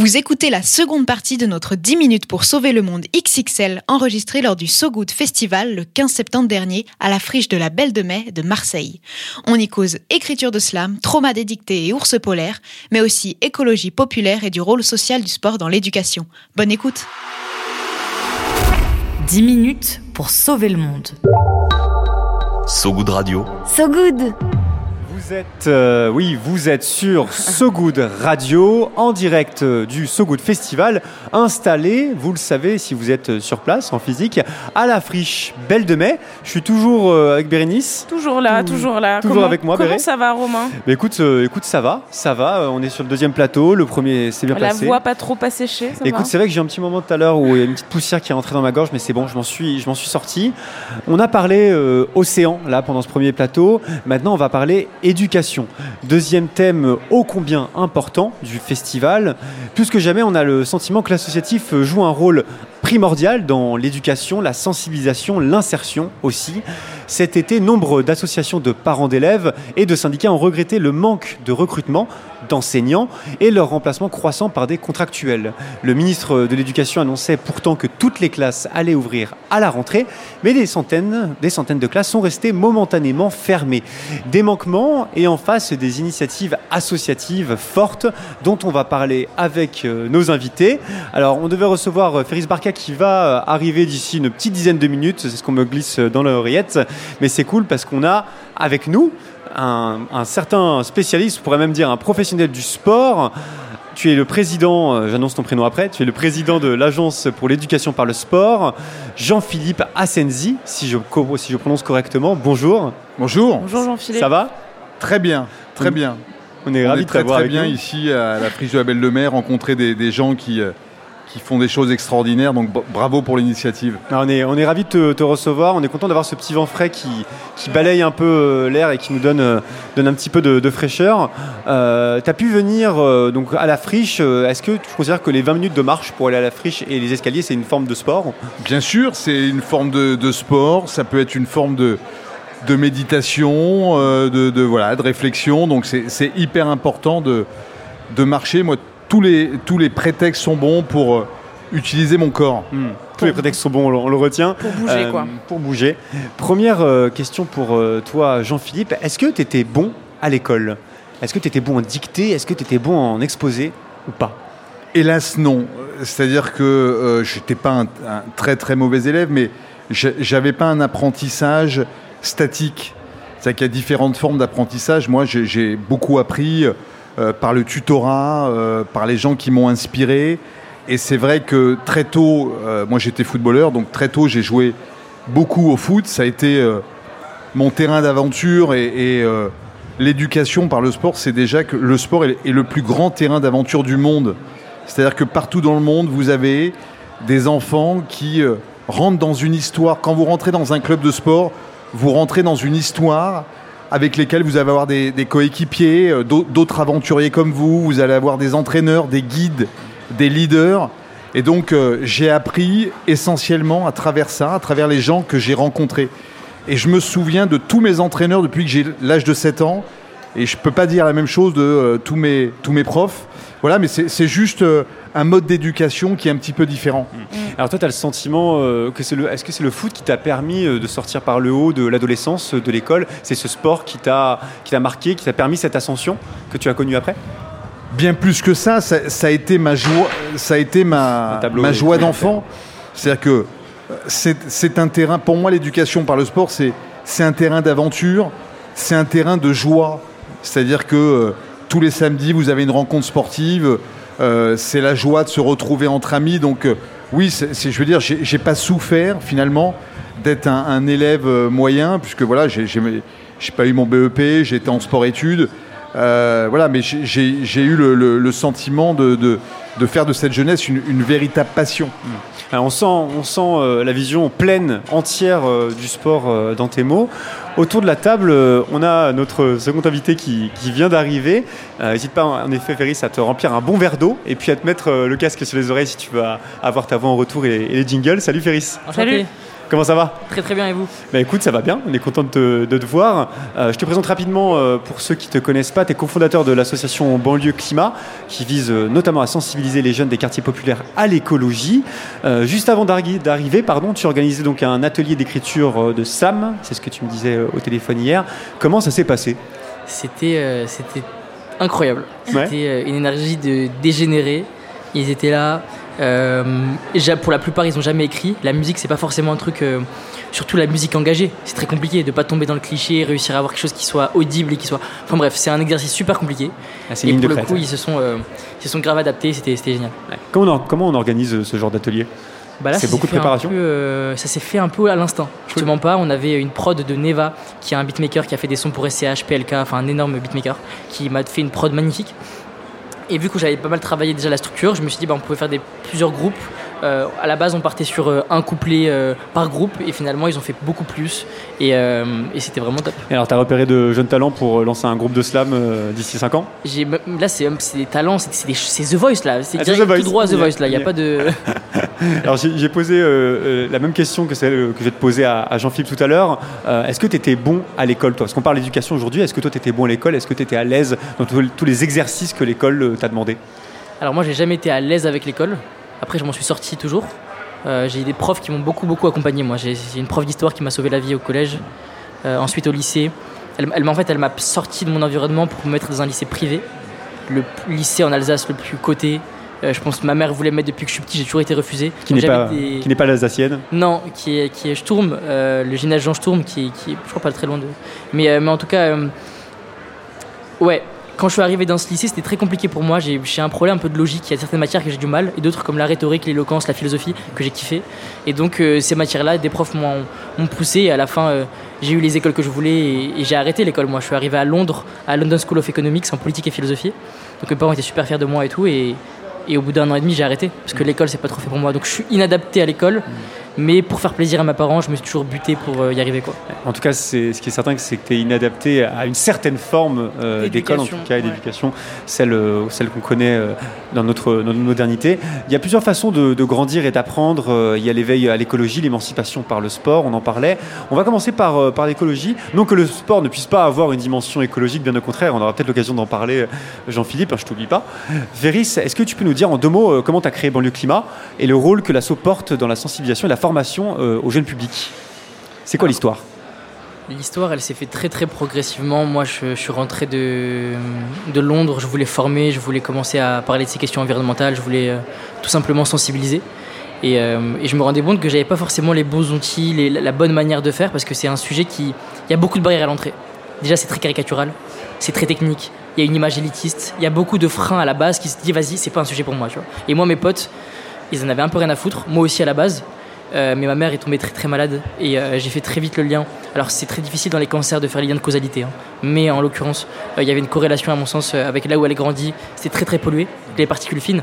Vous écoutez la seconde partie de notre 10 minutes pour sauver le monde XXL enregistrée lors du So Good Festival le 15 septembre dernier à la friche de la Belle de Mai de Marseille. On y cause écriture de slam, trauma dédicté et ours polaire, mais aussi écologie populaire et du rôle social du sport dans l'éducation. Bonne écoute 10 minutes pour sauver le monde. So Good Radio. So Good vous êtes, euh, oui, vous êtes sur So Good Radio, en direct euh, du So Good Festival, installé, vous le savez si vous êtes sur place en physique, à la friche Belle de Mai. Je suis toujours euh, avec Bérénice. Toujours là, toujours là. Toujours avec moi, Comment ça va, Romain? Mais écoute, écoute, ça va, ça va. On est sur le deuxième plateau. Le premier s'est bien passé. La voix pas trop asséchée. Ça écoute, c'est vrai que j'ai un petit moment tout à l'heure où il y a une petite poussière qui est rentrée dans ma gorge, mais c'est bon, je m'en suis, je m'en suis sorti. On a parlé océan là pendant ce premier plateau. Maintenant, on va parler éducation. Deuxième thème ô combien important du festival. Plus que jamais, on a le sentiment que l'associatif joue un rôle primordial dans l'éducation, la sensibilisation, l'insertion aussi. Cet été, nombre d'associations de parents d'élèves et de syndicats ont regretté le manque de recrutement d'enseignants et leur remplacement croissant par des contractuels. Le ministre de l'Éducation annonçait pourtant que toutes les classes allaient ouvrir à la rentrée, mais des centaines, des centaines de classes sont restées momentanément fermées. Des manquements et en face des initiatives associatives fortes dont on va parler avec euh, nos invités. Alors, on devait recevoir euh, Féris Barca qui va euh, arriver d'ici une petite dizaine de minutes, c'est ce qu'on me glisse dans l'oreillette, mais c'est cool parce qu'on a avec nous un, certain spécialiste, on pourrait même dire un professionnel du sport. Tu es le président, euh, j'annonce ton prénom après, tu es le président de l'Agence pour l'éducation par le sport, Jean-Philippe Assenzi, si je, si je prononce correctement. Bonjour. Bonjour. Bonjour Jean-Philippe. Ça va? Très bien, très bien. On est ravis de très, très bien ici à la friche de la Belle de Mer, rencontrer des, gens qui, euh, qui font des choses extraordinaires. Donc bravo pour l'initiative. On est, on est ravis de te, recevoir. On est content d'avoir ce petit vent frais qui, qui balaye un peu euh, l'air et qui nous donne, euh, donne un petit peu de, fraîcheur. Euh, tu as pu venir donc à la friche. Est-ce que tu considères que les 20 minutes de marche pour aller à la friche et les escaliers, c'est une forme de sport? Bien sûr, c'est une forme de, sport. Ça peut être une forme de, de méditation, de, de, voilà, de réflexion. Donc c'est hyper important de, de marcher. Moi, tous les, tous les prétextes sont bons pour euh, utiliser mon corps. Hmm. Tous les prétextes sont bons, on le, retient. Pour bouger, euh, quoi. Pour bouger. Première euh, question pour toi, Jean-Philippe. Est-ce que tu étais bon à l'école? Est-ce que tu étais bon en dictée? Est-ce que tu étais bon en exposé ou pas? Hélas, non. C'est-à-dire que je n'étais pas un, très très mauvais élève, mais j'avais pas un apprentissage statique. C'est-à-dire qu'il y a différentes formes d'apprentissage. Moi, j'ai beaucoup appris euh, par le tutorat, euh, par les gens qui m'ont inspiré. Et c'est vrai que très tôt, euh, moi j'étais footballeur, donc très tôt j'ai joué beaucoup au foot. Ça a été mon terrain d'aventure et, l'éducation par le sport, c'est déjà que le sport est, le plus grand terrain d'aventure du monde. C'est-à-dire que partout dans le monde, vous avez des enfants qui rentrent dans une histoire. Quand vous rentrez dans un club de sport, vous rentrez dans une histoire avec lesquels vous allez avoir des, coéquipiers, euh, d'autres aventuriers comme vous, vous allez avoir des entraîneurs, des guides, des leaders. Et donc euh, j'ai appris essentiellement à travers ça, à travers les gens que j'ai rencontrés. Et je me souviens de tous mes entraîneurs depuis que j'ai l'âge de 7 ans. Et je ne peux pas dire la même chose de euh, tous, mes, tous mes profs. Voilà, mais c'est juste un mode d'éducation qui est un petit peu différent. Mm. Alors toi, tu as le sentiment euh, que c'est le, est-ce que c'est le foot qui t'a permis euh, de sortir par le haut de l'adolescence, de l'école? C'est ce sport qui t'a, qui t'a marqué, qui t'a permis cette ascension que tu as connue après? Bien plus que ça, ça, a été ma joie, ça a été ma, ma joie d'enfant. C'est-à-dire que euh, c'est, un terrain, pour moi l'éducation par le sport, c'est, c'est un terrain d'aventure, c'est un terrain de joie. C'est-à-dire que tous les samedis, vous avez une rencontre sportive, euh, c'est la joie de se retrouver entre amis. Donc euh, oui, je veux dire, j'ai pas souffert finalement d'être un, élève euh, moyen, puisque voilà, j'ai pas eu mon BEP, j'étais en sport-études. voilà, mais j'ai eu le, sentiment de, faire de cette jeunesse une, véritable passion. Mmh. on sent, on sent la vision pleine, entière du sport dans tes mots. Autour de la table, euh, on a notre second invité qui, vient d'arriver. Euh, n'hésite pas, en effet, Ferris, à te remplir un bon verre d'eau et puis à te mettre euh, le casque sur les oreilles si tu veux avoir ta voix en retour et, les jingles. Salut Ferris. Salut. Comment ça va Très très bien et vous Bah écoute, ça va bien, on est content de te, de te voir. Euh, je te présente rapidement, euh, pour ceux qui ne te connaissent pas, tu es cofondateur de l'association Banlieue Climat, qui vise euh, notamment à sensibiliser les jeunes des quartiers populaires à l'écologie. Juste avant d'arri- d'arriver, pardon, tu organisais donc un atelier d'écriture de SAM, c'est ce que tu me disais au téléphone hier. Comment ça s'est passé? C'était c'était incroyable. Ouais. C'était une énergie de dégénérés. Ils étaient là. Euh, pour la plupart, ils n'ont jamais écrit. La musique, c'est pas forcément un truc. euh, surtout la musique engagée. C'est très compliqué de pas tomber dans le cliché, réussir à avoir quelque chose qui soit audible et qui soit. Enfin bref, c'est un exercice super compliqué. Ah, Et pour le crête. coup, ils se sont, euh, ils se sont grave adaptés. C'était génial. Comment, on, or- comment on organise ce genre d'atelier? Bah C'est beaucoup de préparation? peu, euh, Ça s'est fait un peu à l'instant. Je te mens pas, on avait une prod de Neva, qui est un beatmaker qui a fait des sons pour SCH, PLK, enfin un énorme beatmaker, qui m'a fait une prod magnifique. Et vu que j'avais pas mal travaillé déjà la structure, je me suis dit bah, on pouvait faire des, plusieurs groupes. Euh, à la base, on partait sur euh, un couplet euh, par groupe, et finalement, ils ont fait beaucoup plus. Et, euh, et c'était vraiment top. Et alors, tu as repéré de jeunes talents pour lancer un groupe de slam d'ici 5 ans? Là, c'est des talents, c'est The Voice là. C'est Ah, direct tout droit à The Voice là. Il n'y a pas de. Alors j'ai posé euh, euh, la même question que celle euh, que je vais te poser à, Jean-Philippe tout à l'heure. Est-ce que tu étais bon à l'école toi? Parce qu'on parle d'éducation aujourd'hui, est-ce que toi tu étais bon à l'école? Est-ce que tu étais à l'aise dans tous les exercices que l'école t'a demandé? Alors moi j'ai jamais été à l'aise avec l'école. Après je m'en suis sorti toujours. Euh, j'ai des profs qui m'ont beaucoup beaucoup accompagné. Moi j'ai une prof d'histoire qui m'a sauvé la vie au collège. Ensuite au lycée. Elle, elle en fait elle m'a sorti de mon environnement pour me mettre dans un lycée privé. Le lycée en Alsace le plus coté. Euh, je pense que ma mère voulait me mettre depuis que je suis petit. J'ai toujours été refusé. Qui n'est pas, des- pas l'alsacienne non, qui est, qui est Sturm, euh, le gymnase Jean Sturm, qui, est- qui est, je crois pas très loin de. Mais, euh, mais en tout cas, euh, ouais, quand je suis arrivé dans ce lycée, c'était très compliqué pour moi. J'ai un problème un peu de logique. Il y a certaines matières que j'ai du mal, et d'autres comme la rhétorique, l'éloquence, la philosophie, que j'ai kiffé. Et donc, euh, ces matières-là, des profs m'ont m'ont poussé, et à la fin, euh, j'ai eu les écoles que je voulais, et, et j'ai arrêté l'école. Moi, je suis arrivé à Londres, à London School of Economics, en politique et philosophie. Donc, mes parents étaient super fiers de moi et tout, et. Et au bout d'un an et demi, j'ai arrêté parce que l'école, c'est pas trop fait pour moi. Donc je suis inadapté à l'école, mais pour faire plaisir à mes parents, je me suis toujours buté pour euh, y arriver. Quoi. En tout cas, c'est, ce qui est certain, c'est que tu es inadapté à une certaine forme euh, d'école, en tout cas, et ouais. d'éducation, celle, euh, celle qu'on connaît euh, dans, notre, dans notre modernité. Il y a plusieurs façons de, de grandir et d'apprendre. Il y a l'éveil à l'écologie, l'émancipation par le sport, on en parlait. On va commencer par, par l'écologie. Non que le sport ne puisse pas avoir une dimension écologique, bien au contraire, on aura peut-être l'occasion d'en parler, Jean-Philippe, hein, je t'oublie pas. Véris, est-ce que tu peux nous dire en deux mots comment tu as créé Banlieue Climat et le rôle que l'asso porte dans la sensibilisation et la formation euh, au jeune public C'est quoi l'histoire? L'histoire, elle s'est fait très très progressivement. Moi, je, je suis rentré de, de Londres, je voulais former, je voulais commencer à parler de ces questions environnementales, je voulais euh, tout simplement sensibiliser. Et, euh, et je me rendais compte que j'avais pas forcément les bons outils, les- la bonne manière de faire, parce que c'est un sujet qui. Il y a beaucoup de barrières à l'entrée. Déjà, c'est très caricatural, c'est très technique, il y a une image élitiste, il y a beaucoup de freins à la base qui se disent vas-y, c'est pas un sujet pour moi. Tu vois. Et moi, mes potes, ils en avaient un peu rien à foutre, moi aussi à la base. Euh, mais ma mère est tombée très très malade et euh, j'ai fait très vite le lien. Alors c'est très difficile dans les cancers de faire les liens de causalité, hein. mais en l'occurrence, euh, il y avait une corrélation à mon sens avec là où elle grandit. C'était très très pollué, les particules fines.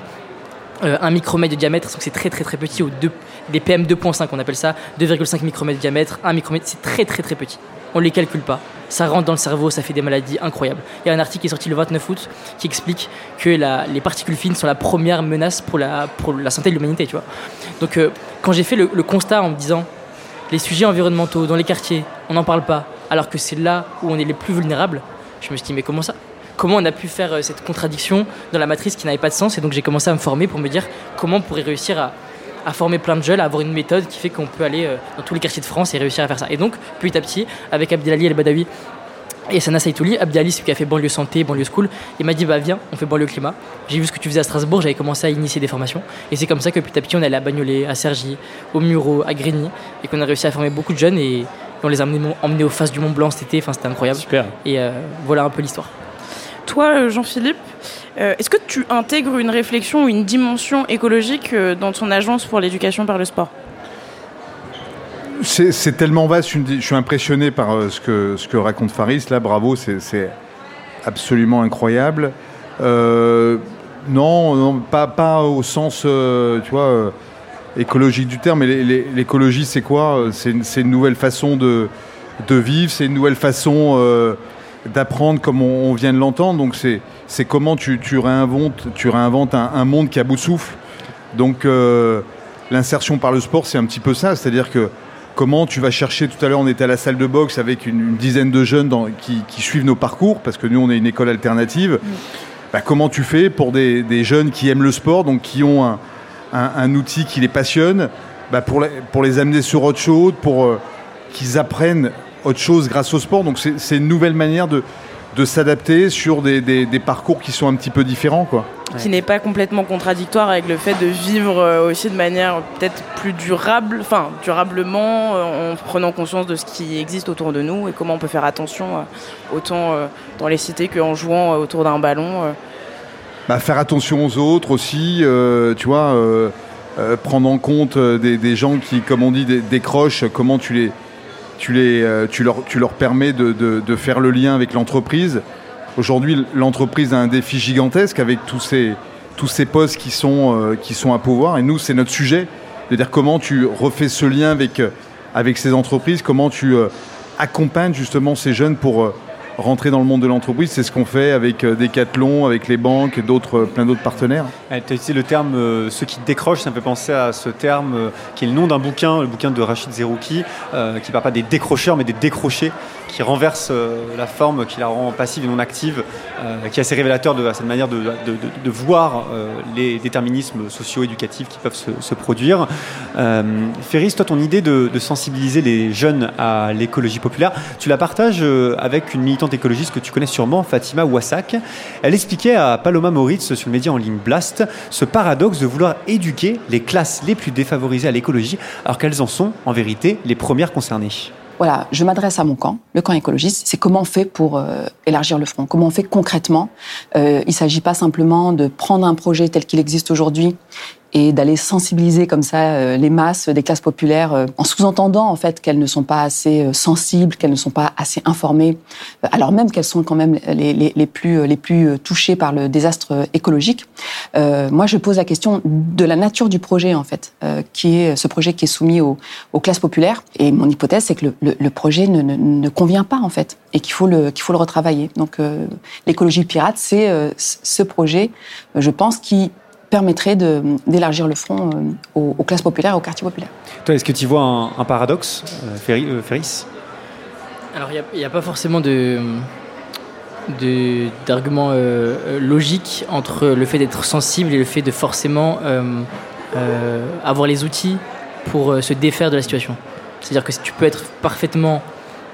Un micromètre de diamètre, donc c'est très très très petit, au deux, des PM 2.5 on appelle ça, 2,5 micromètres de diamètre, 1 micromètre, c'est très très très petit. On les calcule pas. Ça rentre dans le cerveau, ça fait des maladies incroyables. Il y a un article qui est sorti le 29 août qui explique que les particules fines sont la première menace pour la, pour la santé de l'humanité, tu vois. Donc quand j'ai fait le, constat en me disant les sujets environnementaux dans les quartiers, on n'en parle pas, alors que c'est là où on est les plus vulnérables, je me suis dit mais comment ça? Comment on a pu faire euh, cette contradiction dans la matrice qui n'avait pas de sens? Et donc j'ai commencé à me former pour me dire comment on pourrait réussir à, à former plein de jeunes, à avoir une méthode qui fait qu'on peut aller euh, dans tous les quartiers de France et réussir à faire ça. Et donc petit à petit, avec Abdelali El Badawi et Sana Saitouli, celui qui a fait banlieue santé, banlieue school, il m'a dit bah viens, on fait banlieue climat. J'ai vu ce que tu faisais à Strasbourg, j'avais commencé à initier des formations. Et c'est comme ça que petit à petit on est allé à Bagnolet, à Cergy, au Muro, à Grigny, et qu'on a réussi à former beaucoup de jeunes et on les a emmenés, emmenés aux faces du Mont Blanc cet été, enfin c'était incroyable. Super. Et euh, voilà un peu l'histoire. Toi, euh, Jean-Philippe, euh, est-ce que tu intègres une réflexion ou une dimension écologique euh, dans ton agence pour l'éducation par le sport? C'est tellement vaste, je suis- impressionné par euh, ce que, ce que raconte Faris, là, bravo, c'est- absolument incroyable. Euh, non, pas, au sens, euh, écologique du terme, mais l'é- l'é- l'écologie, c'est quoi? C'est une, nouvelle façon de, vivre, c'est une nouvelle façon d'apprendre comme on, vient de l'entendre, donc c'est comment tu, réinventes, un, un monde qui a bout de souffle. Donc l'insertion par le sport, c'est un petit peu ça, c'est-à-dire que comment tu vas chercher, tout à l'heure on était à la salle de boxe avec une, une dizaine de jeunes dans- qui, qui suivent nos parcours, parce que nous on est une école alternative, Bah, comment tu fais pour des, des jeunes qui aiment le sport, donc qui ont un, un- un outil qui les passionne, bah, pour, les, pour les amener sur autre chose, pour euh, qu'ils apprennent autre chose grâce au sport. Donc c'est une nouvelle manière de, de s'adapter sur des, des- des parcours qui sont un petit peu différents. Quoi. qui n'est pas complètement contradictoire avec le fait de vivre euh, aussi de manière peut-être plus durable, enfin durablement, euh, en prenant conscience de ce qui existe autour de nous et comment on peut faire attention euh, autant dans les cités qu'en jouant autour d'un ballon. Bah, faire attention aux autres aussi, euh, tu vois, euh, euh, prendre en compte des, des gens qui, comme on dit, dé- décrochent, comment tu les, tu les, euh, tu leur, tu leur permets de, de- de faire le lien avec l'entreprise. Aujourd'hui, l'entreprise a un défi gigantesque avec tous ces, tous ces postes qui sont, euh, qui sont à pouvoir. Et nous, c'est notre sujet, de dire comment tu refais ce lien avec, euh, avec ces entreprises, comment tu accompagnes justement ces jeunes pour rentrer dans le monde de l'entreprise. C'est ce qu'on fait avec euh, Decathlon, avec les banques et d'autres, euh, plein d'autres partenaires. Tu as utilisé le terme euh, ceux qui décrochent, ça me fait penser à ce terme qui est le nom d'un bouquin, le bouquin de Rachid Zerouki, qui ne parle pas des décrocheurs mais des décrochés, qui renverse euh, la forme, qui la rend passive et non active, euh, qui est assez révélateur de cette manière de, voir euh, les déterminismes socio-éducatifs qui peuvent se, produire. Euh, Ferris, toi, ton idée de, sensibiliser les jeunes à l'écologie populaire, tu la partages avec une militante écologiste que tu connais sûrement, Fatima Wassak. Elle expliquait à Paloma Moritz sur le média en ligne Blast ce paradoxe de vouloir éduquer les classes les plus défavorisées à l'écologie, alors qu'elles en sont en vérité les premières concernées. Voilà, je m'adresse à mon camp, le camp écologiste. C'est comment on fait pour euh, élargir le front Comment on fait concrètement Euh, Il ne s'agit pas simplement de prendre un projet tel qu'il existe aujourd'hui et d'aller sensibiliser comme ça euh, les masses des classes populaires euh, en sous-entendant en fait qu'elles ne sont pas assez euh, sensibles, qu'elles ne sont pas assez informées, alors même qu'elles sont quand même les, les, plus les plus touchées par le désastre écologique. Euh, moi, je pose la question de la nature du projet en fait, euh, qui est ce projet qui est soumis aux, classes populaires. Et mon hypothèse, c'est que le, le, projet ne, ne, ne convient pas en fait et qu'il faut le qu'il faut le retravailler. Donc, euh, l'écologie pirate, c'est ce projet, je pense, qui permettrait de- d'élargir le front euh, aux, aux classes populaires et aux quartiers populaires. Toi, est-ce que tu vois un, un paradoxe, euh, Ferri- euh, Ferris? Alors, il n'y a, pas forcément de d'arguments euh, logiques entre le fait d'être sensible et le fait de forcément euh, euh, avoir les outils pour euh, se défaire de la situation. C'est-à-dire que si tu peux être parfaitement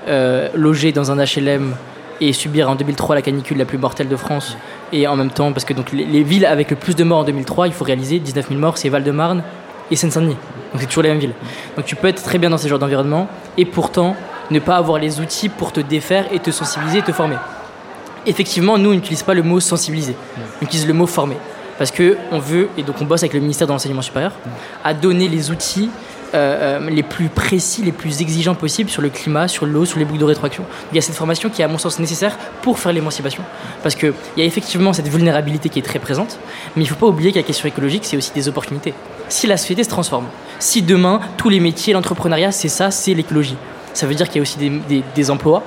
euh, logé dans un HLM et subir en 2003 la canicule la plus mortelle de France. Et en même temps parce que donc les, les villes avec le plus de morts en 2003 il faut réaliser 19 000 morts c'est Val-de-Marne et Seine-Saint-Denis. Donc c'est toujours les mêmes villes. Donc tu peux être très bien dans ces genres d'environnement et pourtant ne pas avoir les outils pour te défaire et te sensibiliser et te former. Effectivement nous on n'utilise pas le mot sensibiliser. On utilise le mot former. Parce que on veut et donc on bosse avec le ministère de l'enseignement supérieur à donner les outils euh, euh, les plus précis, les plus exigeants possibles sur le climat, sur l'eau, sur les boucles de rétroaction. Il y a cette formation qui est à mon sens nécessaire pour faire l'émancipation. Parce qu'il y a effectivement cette vulnérabilité qui est très présente, mais il ne faut pas oublier que la question écologique, c'est aussi des opportunités. Si la société se transforme, si demain, tous les métiers, l'entrepreneuriat, c'est ça, c'est l'écologie, ça veut dire qu'il y a aussi des, emplois,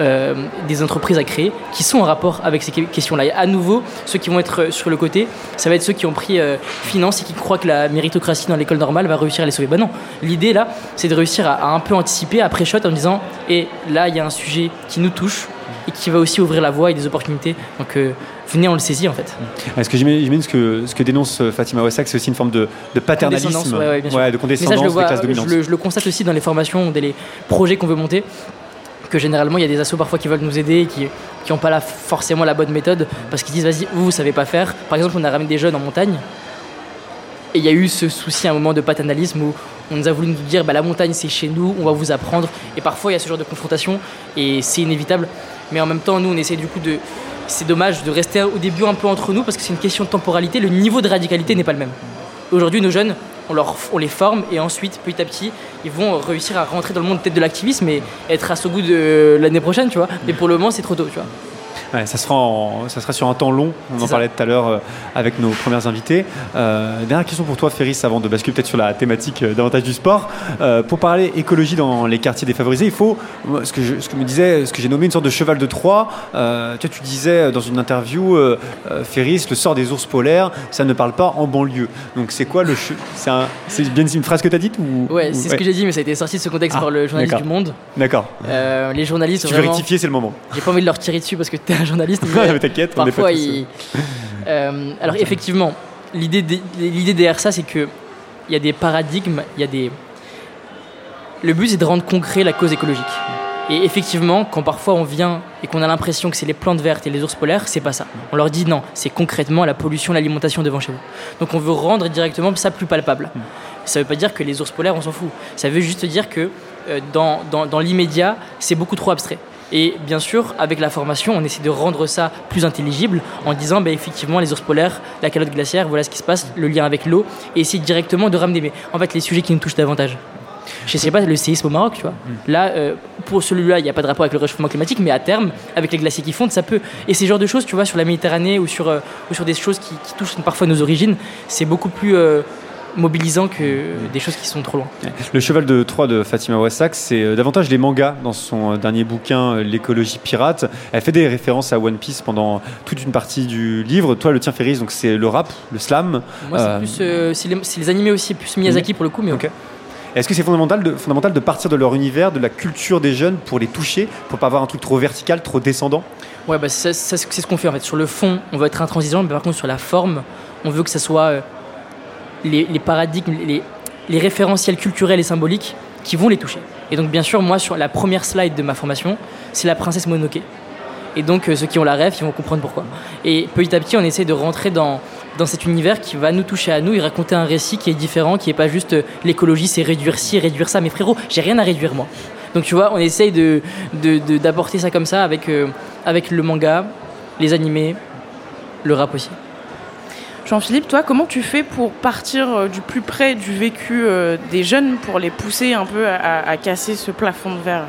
euh, des entreprises à créer qui sont en rapport avec ces que- questions-là. Et à nouveau, ceux qui vont être sur le côté, ça va être ceux qui ont pris euh, finance et qui croient que la méritocratie dans l'école normale va réussir à les sauver. Ben non, l'idée là, c'est de réussir à, à un peu anticiper, à pré-shot en disant, et là, il y a un sujet qui nous touche et qui va aussi ouvrir la voie et des opportunités. Donc euh, venez, on le saisit en fait. Est-ce que j'imagine ce que, ce que dénonce Fatima Wassak, c'est aussi une forme de, de paternalisme, Condescendance, ouais, ouais, de Mais ça, condescendance je le, des vois, classes je, dominantes le, je le constate aussi dans les formations dans les projets qu'on veut monter, que généralement il y a des assos parfois qui veulent nous aider, qui qui n'ont pas forcément la bonne méthode, parce qu'ils disent vas-y, vous, vous savez pas faire. Par exemple, on a ramené des jeunes en montagne, et il y a eu ce souci à un moment de paternalisme où on nous a voulu nous dire bah, la montagne c'est chez nous, on va vous apprendre. Et parfois il y a ce genre de confrontation et c'est inévitable. Mais en même temps, nous on essaie du coup de. C'est dommage de rester au début un peu entre nous parce que c'est une question de temporalité. Le niveau de radicalité n'est pas le même. Aujourd'hui, nos jeunes, on, les forme et ensuite, petit à petit, ils vont réussir à rentrer dans le monde peut-être de l'activisme et être à ce goût de l'année prochaine, tu vois. Mais pour le moment, c'est trop tôt, tu vois. Ouais, ça, sera en- ça sera sur un temps long, on en ça. parlait tout à l'heure euh, avec nos premières invités. Euh, dernière question pour toi, Ferris, avant de basculer peut-être sur la thématique euh, davantage du sport. Euh, pour parler écologie dans les quartiers défavorisés, il faut, ce que, je, ce que me disait, ce que j'ai nommé une sorte de cheval de Troie. Euh, tu, vois, tu disais dans une interview, Ferris, le sort des ours polaires, ça ne parle pas en banlieue. Donc c'est quoi le... C'est un- bien une phrase que tu as dite ou, Ouais, c'est ce que j'ai dit, mais ça a été sorti de ce contexte Ah, par le journaliste du Monde. D'accord. Les journalistes, Si tu veux vraiment, rectifier, c'est le moment. j'ai pas envie de leur tirer dessus parce que un journaliste. mais T'inquiète, on Parfois, il... Euh, alors effectivement, l'idée derrière ça, c'est que il y a des paradigmes, il y a des. Le but, c'est de rendre concret la cause écologique. Et effectivement, quand parfois on vient et qu'on a l'impression que c'est les plantes vertes et les ours polaires, c'est pas ça. On leur dit non, c'est concrètement la pollution, l'alimentation devant chez vous. Donc on veut rendre directement ça plus palpable. Ça veut pas dire que les ours polaires, on s'en fout. Ça veut juste dire que euh, dans, dans, dans l'immédiat, c'est beaucoup trop abstrait. Et bien sûr, avec la formation, on essaie de rendre ça plus intelligible en disant, bah, effectivement, les ours polaires, la calotte glaciaire, voilà ce qui se passe, le lien avec l'eau, et essayer directement de ramener mais, en fait, les sujets qui nous touchent davantage. Je sais pas, le séisme au Maroc, tu vois. Là, euh, pour celui-là, il n'y a pas de rapport avec le réchauffement climatique, mais à terme, avec les glaciers qui fondent, ça peut. Et ces genres de choses, tu vois, sur la Méditerranée ou sur, euh, ou sur des choses qui, qui touchent parfois nos origines, c'est beaucoup plus euh, mobilisant que des choses qui sont trop loin. Le cheval de Troie de Fatima Wassak, c'est euh, davantage les mangas dans son euh, dernier bouquin, euh, L'écologie pirate. Elle fait des références à One Piece pendant toute une partie du livre. Toi, le tien, Ferris, donc c'est le rap, le slam. Moi, c'est Euh, plus. euh, c'est les, animés aussi, plus Miyazaki pour le coup, mais Ok. Est-ce que c'est fondamental de, fondamental de partir de leur univers, de la culture des jeunes pour les toucher, pour pas avoir un truc trop vertical, trop descendant? Ouais, bah, c'est ce qu'on fait en fait. Sur le fond, on veut être intransigeant, mais par contre, sur la forme, on veut que ça soit les, paradigmes, les, référentiels culturels et symboliques qui vont les toucher. Et donc, bien sûr, moi, sur la première slide de ma formation, c'est la princesse Mononoke. Et donc, euh, ceux qui ont la rêve, ils vont comprendre pourquoi. Et petit à petit, on essaie de rentrer dans, dans cet univers qui va nous toucher à nous et raconter un récit qui est différent, qui n'est pas juste euh, l'écologie, c'est réduire ci, réduire ça. Mais frérot, j'ai rien à réduire, moi. Donc, tu vois, on essaye de, de- de- d'apporter ça comme ça avec, euh, avec le manga, les animés, le rap aussi. Jean-Philippe, toi, comment tu fais pour partir euh, du plus près du vécu euh, des jeunes pour les pousser un peu à, à casser ce plafond de verre?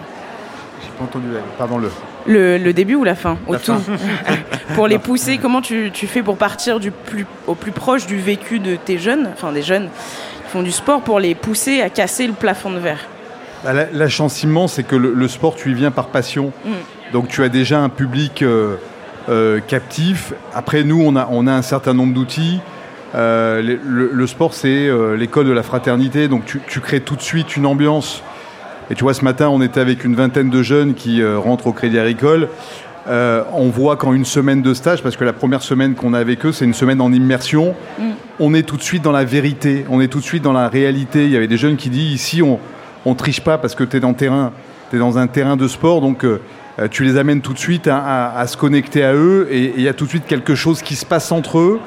J'ai pas entendu. Pardon, le... le, le début ou la fin? Au La tout. fin. pour les pousser, comment tu, tu fais pour partir du plus, au plus proche du vécu de tes jeunes, enfin des jeunes qui font du sport, pour les pousser à casser le plafond de verre? Bah, la, la chance immense, c'est que le, le sport, tu y viens par passion. Mm. Donc tu as déjà un public euh, euh, captif. Après, nous, on a, on a un certain nombre d'outils. Euh, le, sport, c'est euh, l'école de la fraternité. Donc tu, tu crées tout de suite une ambiance. Et tu vois, ce matin, on était avec une vingtaine de jeunes qui euh, rentrent au Crédit Agricole. On voit qu'en une semaine de stage, parce que la première semaine qu'on a avec eux, c'est une semaine en immersion, Mm. on est tout de suite dans la vérité, on est tout de suite dans la réalité. Il y avait des jeunes qui disent ici, on, on triche pas parce que tu es dans, terrain, es dans un terrain de sport, donc tu les amènes tout de suite à, se connecter à eux et il y a tout de suite quelque chose qui se passe entre eux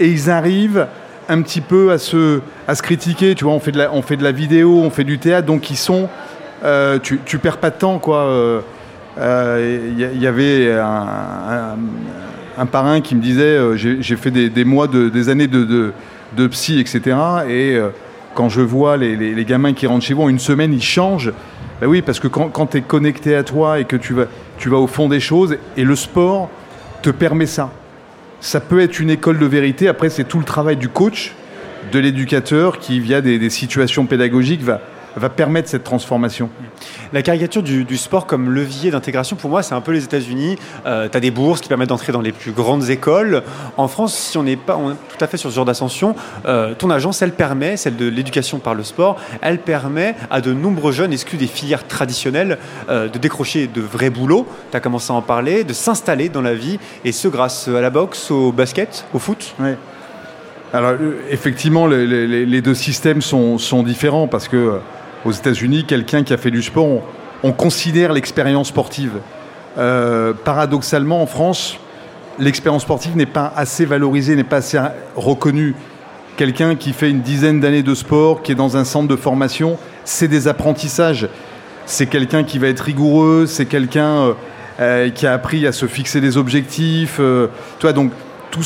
et ils arrivent un petit peu à se, à se critiquer. Tu vois, on fait, de la, on fait de la vidéo, on fait du théâtre, donc ils sont. euh, tu, tu perds pas de temps, quoi. Euh, euh, Il y, il avait un, parrain qui me disait euh, j'ai fait des, mois, de, des années de, psy, etc. Et euh, quand je vois les gamins qui rentrent chez vous en une semaine, ils changent. Ben oui, parce que quand, quand tu es connecté à toi et que tu vas, au fond des choses, et le sport te permet ça ça peut être une école de vérité. Après, c'est tout le travail du coach, de l'éducateur, qui, via des situations pédagogiques, va, va permettre cette transformation. La caricature du, du sport comme levier d'intégration, pour moi, c'est un peu les États-Unis. tu as des bourses qui permettent d'entrer dans les plus grandes écoles. En France, si on n'est pas on est tout à fait sur ce genre d'ascension, euh, ton agence, elle permet, celle de l'éducation par le sport, elle permet à de nombreux jeunes exclus des filières traditionnelles euh, de décrocher de vrais boulots. Tu as commencé à en parler, de s'installer dans la vie, et ce grâce à la boxe, au basket, au foot. Alors, euh, effectivement, les, les- les deux systèmes sont, sont différents parce que euh, aux États-Unis, quelqu'un qui a fait du sport, on, on considère l'expérience sportive. Euh, paradoxalement, en France, l'expérience sportive n'est pas assez valorisée, n'est pas assez reconnue. Quelqu'un qui fait une dizaine d'années de sport, qui est dans un centre de formation, c'est des apprentissages. C'est quelqu'un qui va être rigoureux, c'est quelqu'un euh, euh, qui a appris à se fixer des objectifs. donc tout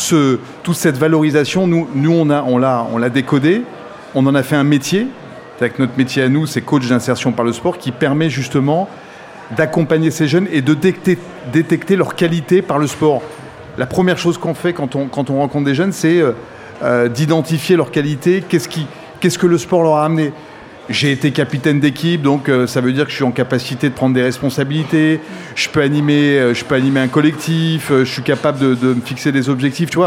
toute cette valorisation, nous, on l'a, on l'a décodé. On en a fait un métier. Avec notre métier à nous, c'est coach d'insertion par le sport, qui permet justement d'accompagner ces jeunes et de détecter, détecter leur qualité par le sport. La première chose qu'on fait quand on, rencontre des jeunes, c'est euh, euh, d'identifier leur qualité, qu'est-ce, que le sport leur a amené. J'ai été capitaine d'équipe, donc euh, ça veut dire que je suis en capacité de prendre des responsabilités, je peux animer, je peux animer un collectif, je suis capable de, me fixer des objectifs, tu.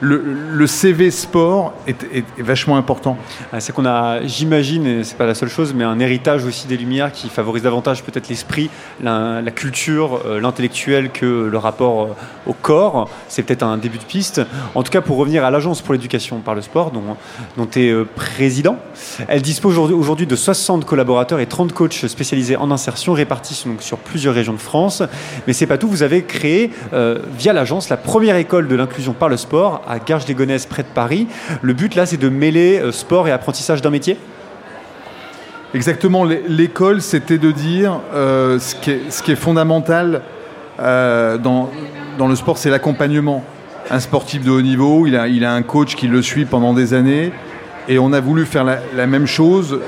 Le, CV sport est, vachement important. Ah, C'est qu'on a, j'imagine, et c'est pas la seule chose, mais un héritage aussi des Lumières qui favorise davantage peut-être l'esprit, la, culture, euh, l'intellectuel que le rapport euh, au corps. C'est peut-être un début de piste. En tout cas, pour revenir à l'Agence pour l'éducation par le sport, dont, dont tu es président, elle dispose aujourd'hui- de 60 collaborateurs et 30 coachs spécialisés en insertion répartis sur plusieurs régions de France. Mais c'est pas tout, vous avez créé euh, via l'agence la première école de l'inclusion par le sport à Garges-les-Gonesse près de Paris. Le but là, c'est de mêler euh, sport et apprentissage d'un métier? Exactement, l'é- l'école, c'était de dire euh, ce, qui est, ce fondamental euh, dans, le sport, c'est l'accompagnement. Un sportif de haut niveau, il a, un coach qui le suit pendant des années, et on a voulu faire la, même chose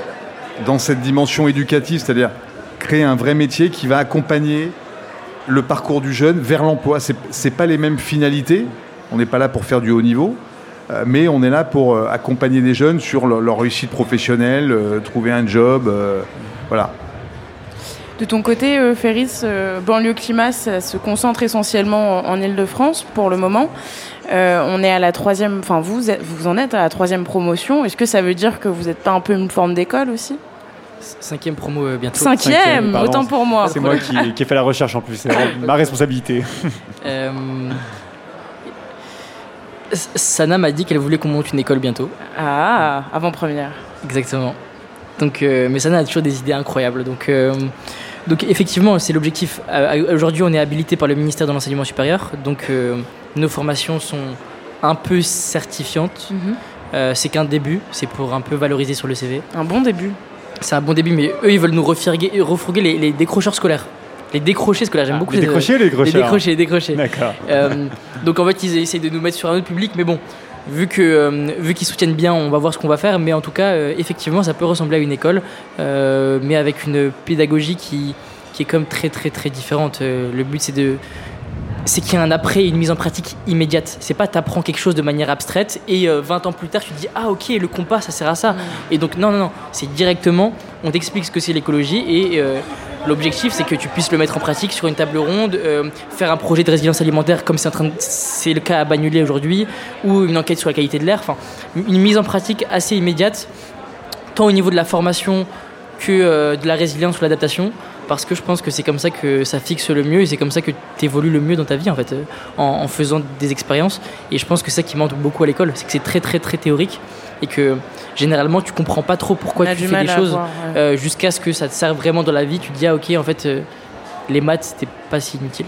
dans cette dimension éducative, c'est-à-dire créer un vrai métier qui va accompagner le parcours du jeune vers l'emploi. C'est c'est pas les mêmes finalités. On n'est pas là pour faire du haut niveau, euh, mais on est là pour euh, accompagner des jeunes sur leur, leur réussite professionnelle, euh, trouver un job, voilà. De ton côté, euh, Ferris, euh, banlieue climat, ça se concentre essentiellement en, en Ile-de-France pour le moment. Euh, on est à la troisième, enfin vous, êtes- vous en êtes à la troisième promotion. Est-ce que ça veut dire que vous n'êtes pas un peu une forme d'école aussi? Cinquième promo euh, bientôt. Cinquième, autant pour moi. C'est moi qui, qui ai fait la recherche en plus, c'est ma responsabilité. Sana m'a dit qu'elle voulait qu'on monte une école bientôt. Ah, avant-première. Exactement. Donc, euh, mais Sana a toujours des idées incroyables. Donc, euh, donc effectivement, c'est l'objectif. Euh, Aujourd'hui, on est habilité par le ministère de l'enseignement supérieur. Donc, nos formations sont un peu certifiantes. Mhm. C'est qu'un début. C'est pour un peu valoriser sur le CV. Un bon début. C'est un bon début, mais eux, ils veulent nous refirguer- refourguer les, les décrocheurs scolaires. Les décrochés scolaires, j'aime Ah, beaucoup les décrochés, les Les décrocheurs décrochés, les décrochés. D'accord. Euh, donc en fait, ils essayent de nous mettre sur un autre public, mais bon, vu que euh, vu qu'ils soutiennent bien, on va voir ce qu'on va faire. Mais en tout cas, euh, effectivement, ça peut ressembler à une école, euh, mais avec une pédagogie qui qui est comme très très très différente. Euh, le but, c'est de c'est qu'il y a un après et une mise en pratique immédiate. C'est pas t'apprends quelque chose de manière abstraite et euh, 20 ans plus tard tu te dis ah ok le compas ça sert à ça. Et donc non non non c'est directement on t'explique ce que c'est l'écologie et euh, l'objectif c'est que tu puisses le mettre en pratique sur une table ronde, euh, faire un projet de résilience alimentaire comme c'est le cas à Bagnolet aujourd'hui ou une enquête sur la qualité de l'air. Enfin une mise en pratique assez immédiate tant au niveau de la formation que euh, de la résilience ou l'adaptation parce que je pense que c'est comme ça que ça fixe le mieux et c'est comme ça que tu évolues le mieux dans ta vie en fait euh, en faisant des expériences et je pense que c'est ça qui manque beaucoup à l'école c'est que c'est très très très théorique et que généralement tu comprends pas trop pourquoi tu fais mal des choses ouais. euh, jusqu'à ce que ça te serve vraiment dans la vie tu te dis ah ok en fait euh, les maths c'était pas si inutile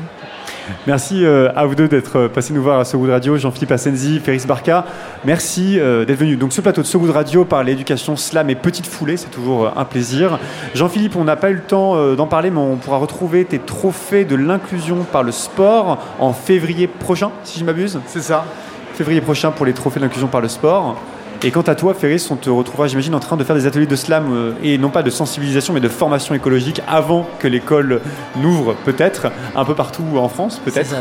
Merci euh, à vous deux d'être euh, passés nous voir à So Good Radio, Jean-Philippe Assenzi, Ferris Barca. Merci euh, d'être venus. Donc ce plateau de So Good Radio par l'éducation slam et petite foulée, c'est toujours euh, un plaisir. Jean-Philippe, on n'a pas eu le temps euh, d'en parler, mais on pourra retrouver tes trophées de l'inclusion par le sport en février prochain, si je m'abuse. C'est ça. Février prochain pour les trophées de l'inclusion par le sport. Et quant à toi, Ferris, on te retrouvera, j'imagine, en train de faire des ateliers de slam, euh, et non pas de sensibilisation, mais de formation écologique avant que l'école n'ouvre, peut-être, un peu partout en France, peut-être.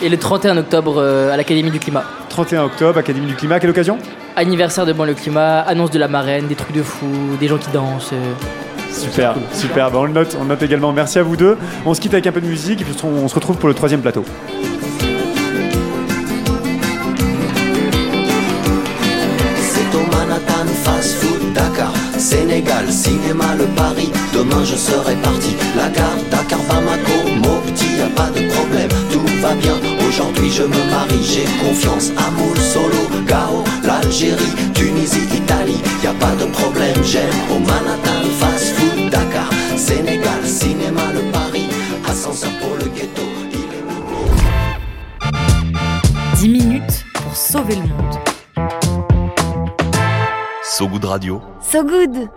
et le 31 octobre euh, à l'Académie du climat 31 octobre, Académie du climat, quelle occasion? Anniversaire de Banlieue Climat annonce de la marraine des trucs de fou des gens qui dansent euh, Super, super, Bah, on le note, on le note également. Merci à vous deux. On se quitte avec un peu de musique et puis on se retrouve pour le troisième plateau. Sénégal, cinéma, le Paris. Demain je serai parti. La gare, Dakar, Bamako. Mopti, y a pas de problème. Tout va bien, aujourd'hui je me marie. J'ai confiance, Amour, Solo, Gao L'Algérie, Tunisie, Italie. Y a pas de problème, j'aime Au Manhattan Fast Food Dakar Sénégal, cinéma, le Paris. Ascenseur pour le ghetto Il est minuit 10 minutes pour sauver le monde. So Good Radio, So good